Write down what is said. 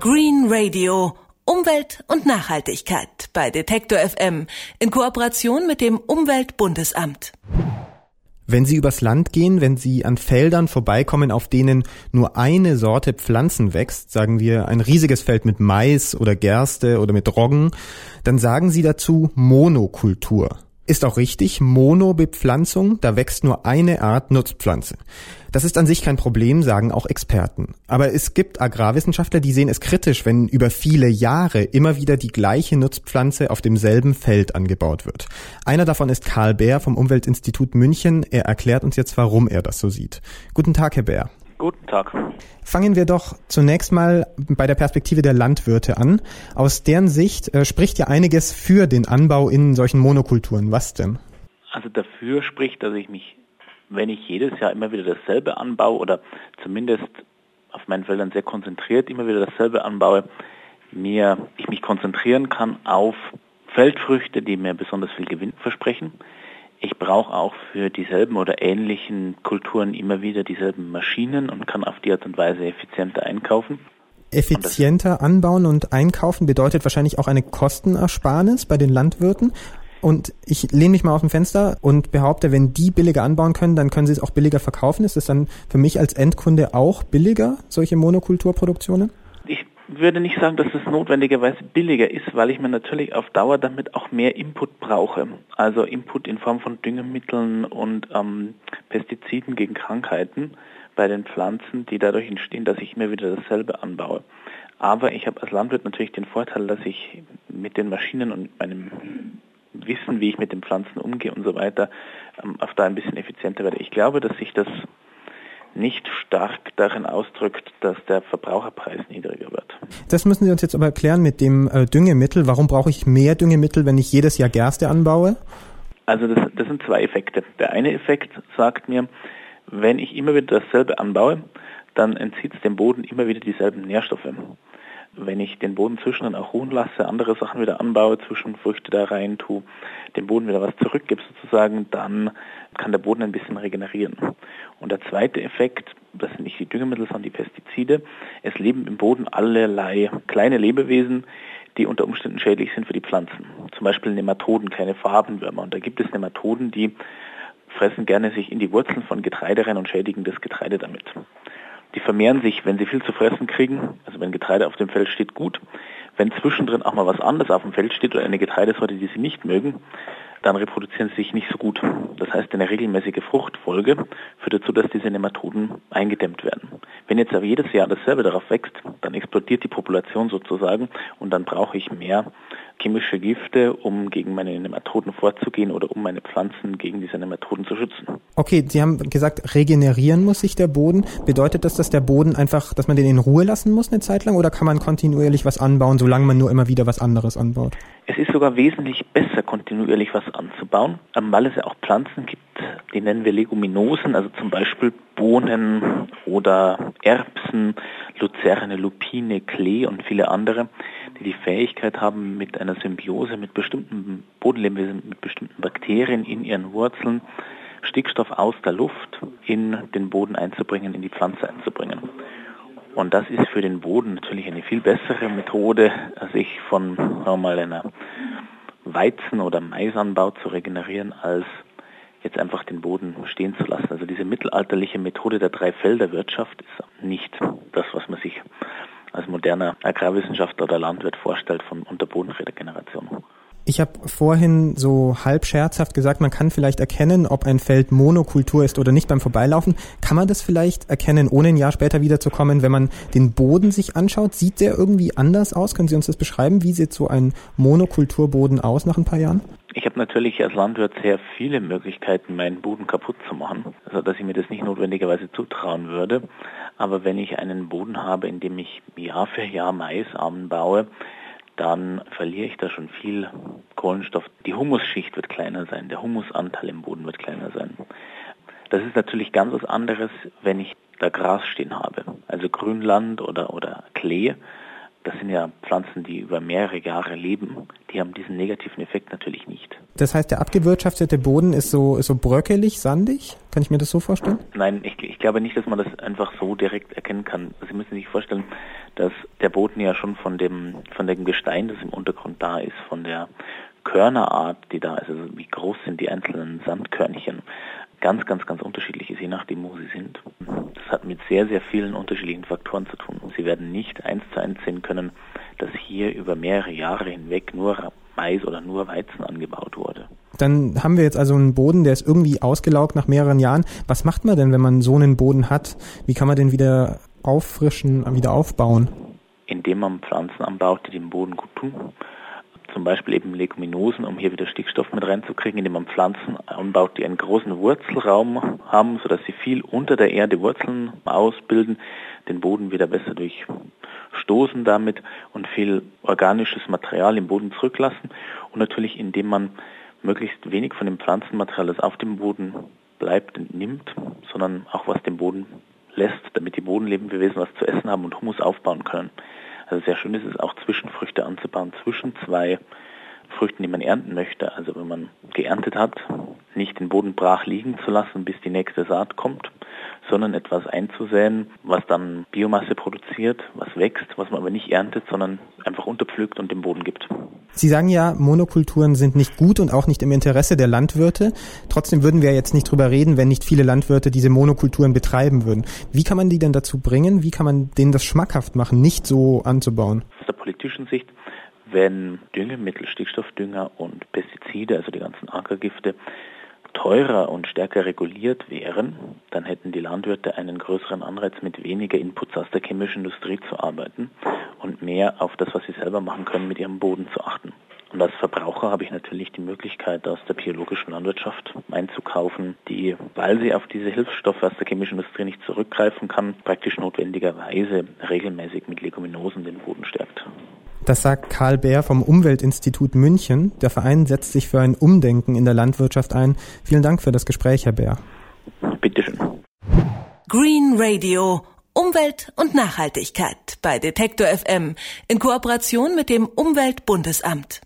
Green Radio. Umwelt und Nachhaltigkeit bei Detektor FM in Kooperation mit dem Umweltbundesamt. Wenn Sie übers Land gehen, wenn Sie an Feldern vorbeikommen, auf denen nur eine Sorte Pflanzen wächst, sagen wir ein riesiges Feld mit Mais oder Gerste oder mit Roggen, dann sagen Sie dazu Monokultur. Ist auch richtig, Monobepflanzung, da wächst nur eine Art Nutzpflanze. Das ist an sich kein Problem, sagen auch Experten. Aber es gibt Agrarwissenschaftler, die sehen es kritisch, wenn über viele Jahre immer wieder die gleiche Nutzpflanze auf demselben Feld angebaut wird. Einer davon ist Karl Bär vom Umweltinstitut München. Er erklärt uns jetzt, warum er das so sieht. Guten Tag, Herr Bär. Guten Tag. Fangen wir doch zunächst mal bei der Perspektive der Landwirte an. Aus deren Sicht äh, spricht ja einiges für den Anbau in solchen Monokulturen. Was denn? Also dafür spricht, dass ich mich, wenn ich jedes Jahr immer wieder dasselbe anbaue oder zumindest auf meinen Feldern sehr konzentriert immer wieder dasselbe anbaue, mir, ich mich konzentrieren kann auf Feldfrüchte, die mir besonders viel Gewinn versprechen, ich brauche auch für dieselben oder ähnlichen Kulturen immer wieder dieselben Maschinen und kann auf die Art und Weise effizienter einkaufen. Effizienter anbauen und einkaufen bedeutet wahrscheinlich auch eine Kostenersparnis bei den Landwirten. Und ich lehne mich mal aus dem Fenster und behaupte, wenn die billiger anbauen können, dann können sie es auch billiger verkaufen. Ist es dann für mich als Endkunde auch billiger, solche Monokulturproduktionen? Würde nicht sagen, dass es notwendigerweise billiger ist, weil ich mir natürlich auf Dauer damit auch mehr Input brauche. Also Input in Form von Düngemitteln und ähm, Pestiziden gegen Krankheiten bei den Pflanzen, die dadurch entstehen, dass ich mir wieder dasselbe anbaue. Aber ich habe als Landwirt natürlich den Vorteil, dass ich mit den Maschinen und meinem Wissen, wie ich mit den Pflanzen umgehe und so weiter, ähm, auf da ein bisschen effizienter werde. Ich glaube, dass sich das nicht stark darin ausdrückt, dass der Verbraucherpreis niedriger wird. Das müssen Sie uns jetzt aber erklären mit dem äh, Düngemittel. Warum brauche ich mehr Düngemittel, wenn ich jedes Jahr Gerste anbaue? Also das, das sind zwei Effekte. Der eine Effekt sagt mir, wenn ich immer wieder dasselbe anbaue, dann entzieht es dem Boden immer wieder dieselben Nährstoffe wenn ich den Boden zwischendrin auch ruhen lasse, andere Sachen wieder anbaue, Zwischenfrüchte da rein tue, dem Boden wieder was zurückgebe sozusagen, dann kann der Boden ein bisschen regenerieren. Und der zweite Effekt, das sind nicht die Düngemittel, sondern die Pestizide, es leben im Boden allerlei kleine Lebewesen, die unter Umständen schädlich sind für die Pflanzen. Zum Beispiel Nematoden, kleine Farbenwürmer. Und da gibt es Nematoden, die fressen gerne sich in die Wurzeln von Getreide rein und schädigen das Getreide damit. Die vermehren sich, wenn sie viel zu fressen kriegen, also wenn Getreide auf dem Feld steht, gut. Wenn zwischendrin auch mal was anderes auf dem Feld steht oder eine Getreidesorte, die sie nicht mögen, dann reproduzieren sie sich nicht so gut. Das heißt, eine regelmäßige Fruchtfolge führt dazu, dass diese Nematoden eingedämmt werden. Wenn jetzt aber jedes Jahr dasselbe darauf wächst, dann explodiert die Population sozusagen und dann brauche ich mehr chemische Gifte, um gegen meine Nematoden vorzugehen oder um meine Pflanzen gegen diese Nematoden zu schützen. Okay, Sie haben gesagt, regenerieren muss sich der Boden. Bedeutet das, dass der Boden einfach, dass man den in Ruhe lassen muss eine Zeit lang oder kann man kontinuierlich was anbauen, solange man nur immer wieder was anderes anbaut? Es ist sogar wesentlich besser, kontinuierlich was anzubauen, ähm, weil es ja auch Pflanzen gibt, die nennen wir Leguminosen, also zum Beispiel Bohnen oder Erbsen, Luzerne, Lupine, Klee und viele andere, die die Fähigkeit haben, mit einer Symbiose mit bestimmten Bodenlebewesen, mit bestimmten Bakterien in ihren Wurzeln Stickstoff aus der Luft in den Boden einzubringen, in die Pflanze einzubringen. Und das ist für den Boden natürlich eine viel bessere Methode, sich von sagen mal, einer Weizen- oder Maisanbau zu regenerieren, als jetzt einfach den Boden stehen zu lassen. Also diese mittelalterliche Methode der Dreifelderwirtschaft ist nicht das, was man sich als moderner Agrarwissenschaftler oder Landwirt vorstellt von Unterbodenregeneration. Ich habe vorhin so halb scherzhaft gesagt, man kann vielleicht erkennen, ob ein Feld Monokultur ist oder nicht beim Vorbeilaufen. Kann man das vielleicht erkennen, ohne ein Jahr später wiederzukommen, wenn man den Boden sich anschaut? Sieht der irgendwie anders aus? Können Sie uns das beschreiben? Wie sieht so ein Monokulturboden aus nach ein paar Jahren? Ich habe natürlich als Landwirt sehr viele Möglichkeiten, meinen Boden kaputt zu machen, also dass ich mir das nicht notwendigerweise zutrauen würde. Aber wenn ich einen Boden habe, in dem ich Jahr für Jahr Mais anbaue, dann verliere ich da schon viel Kohlenstoff. Die Humusschicht wird kleiner sein, der Humusanteil im Boden wird kleiner sein. Das ist natürlich ganz was anderes, wenn ich da Gras stehen habe, also Grünland oder, oder Klee. Das sind ja Pflanzen, die über mehrere Jahre leben. Die haben diesen negativen Effekt natürlich nicht. Das heißt, der abgewirtschaftete Boden ist so, ist so bröckelig, sandig? Kann ich mir das so vorstellen? Nein, ich, ich glaube nicht, dass man das einfach so direkt erkennen kann. Sie müssen sich vorstellen, dass der Boden ja schon von dem, von dem Gestein, das im Untergrund da ist, von der Körnerart, die da ist, also wie groß sind die einzelnen Sandkörnchen, ganz, ganz, ganz unterschiedlich ist, je nachdem, wo sie sind. Das hat mit sehr, sehr vielen unterschiedlichen Faktoren zu tun. Sie werden nicht eins zu eins sehen können, dass hier über mehrere Jahre hinweg nur Mais oder nur Weizen angebaut wurde. Dann haben wir jetzt also einen Boden, der ist irgendwie ausgelaugt nach mehreren Jahren. Was macht man denn, wenn man so einen Boden hat? Wie kann man den wieder auffrischen, wieder aufbauen? Indem man Pflanzen anbaut, die dem Boden gut tun zum Beispiel eben Leguminosen, um hier wieder Stickstoff mit reinzukriegen, indem man Pflanzen anbaut, die einen großen Wurzelraum haben, sodass sie viel unter der Erde Wurzeln ausbilden, den Boden wieder besser durchstoßen damit und viel organisches Material im Boden zurücklassen und natürlich indem man möglichst wenig von dem Pflanzenmaterial, das auf dem Boden bleibt, nimmt, sondern auch was dem Boden lässt, damit die Bodenlebewesen was zu essen haben und Humus aufbauen können. Also sehr schön ist es auch Zwischenfrüchte anzubauen, zwischen zwei Früchten, die man ernten möchte. Also wenn man geerntet hat, nicht den Boden brach liegen zu lassen, bis die nächste Saat kommt, sondern etwas einzusäen, was dann Biomasse produziert, was wächst, was man aber nicht erntet, sondern einfach unterpflügt und dem Boden gibt. Sie sagen ja, Monokulturen sind nicht gut und auch nicht im Interesse der Landwirte. Trotzdem würden wir jetzt nicht drüber reden, wenn nicht viele Landwirte diese Monokulturen betreiben würden. Wie kann man die denn dazu bringen? Wie kann man denen das schmackhaft machen, nicht so anzubauen? Aus der politischen Sicht, wenn Düngemittel, Stickstoffdünger und Pestizide, also die ganzen Ackergifte, teurer und stärker reguliert wären, dann hätten die Landwirte einen größeren Anreiz, mit weniger Inputs aus der chemischen Industrie zu arbeiten und mehr auf das, was sie selber machen können, mit ihrem Boden zu achten. Und als Verbraucher habe ich natürlich die Möglichkeit, aus der biologischen Landwirtschaft einzukaufen, die, weil sie auf diese Hilfsstoffe aus der chemischen Industrie nicht zurückgreifen kann, praktisch notwendigerweise regelmäßig mit Leguminosen den Boden stärkt. Das sagt Karl Bär vom Umweltinstitut München. Der Verein setzt sich für ein Umdenken in der Landwirtschaft ein. Vielen Dank für das Gespräch, Herr Bär. Bitteschön. Green Radio. Umwelt und Nachhaltigkeit bei Detektor FM in Kooperation mit dem Umweltbundesamt.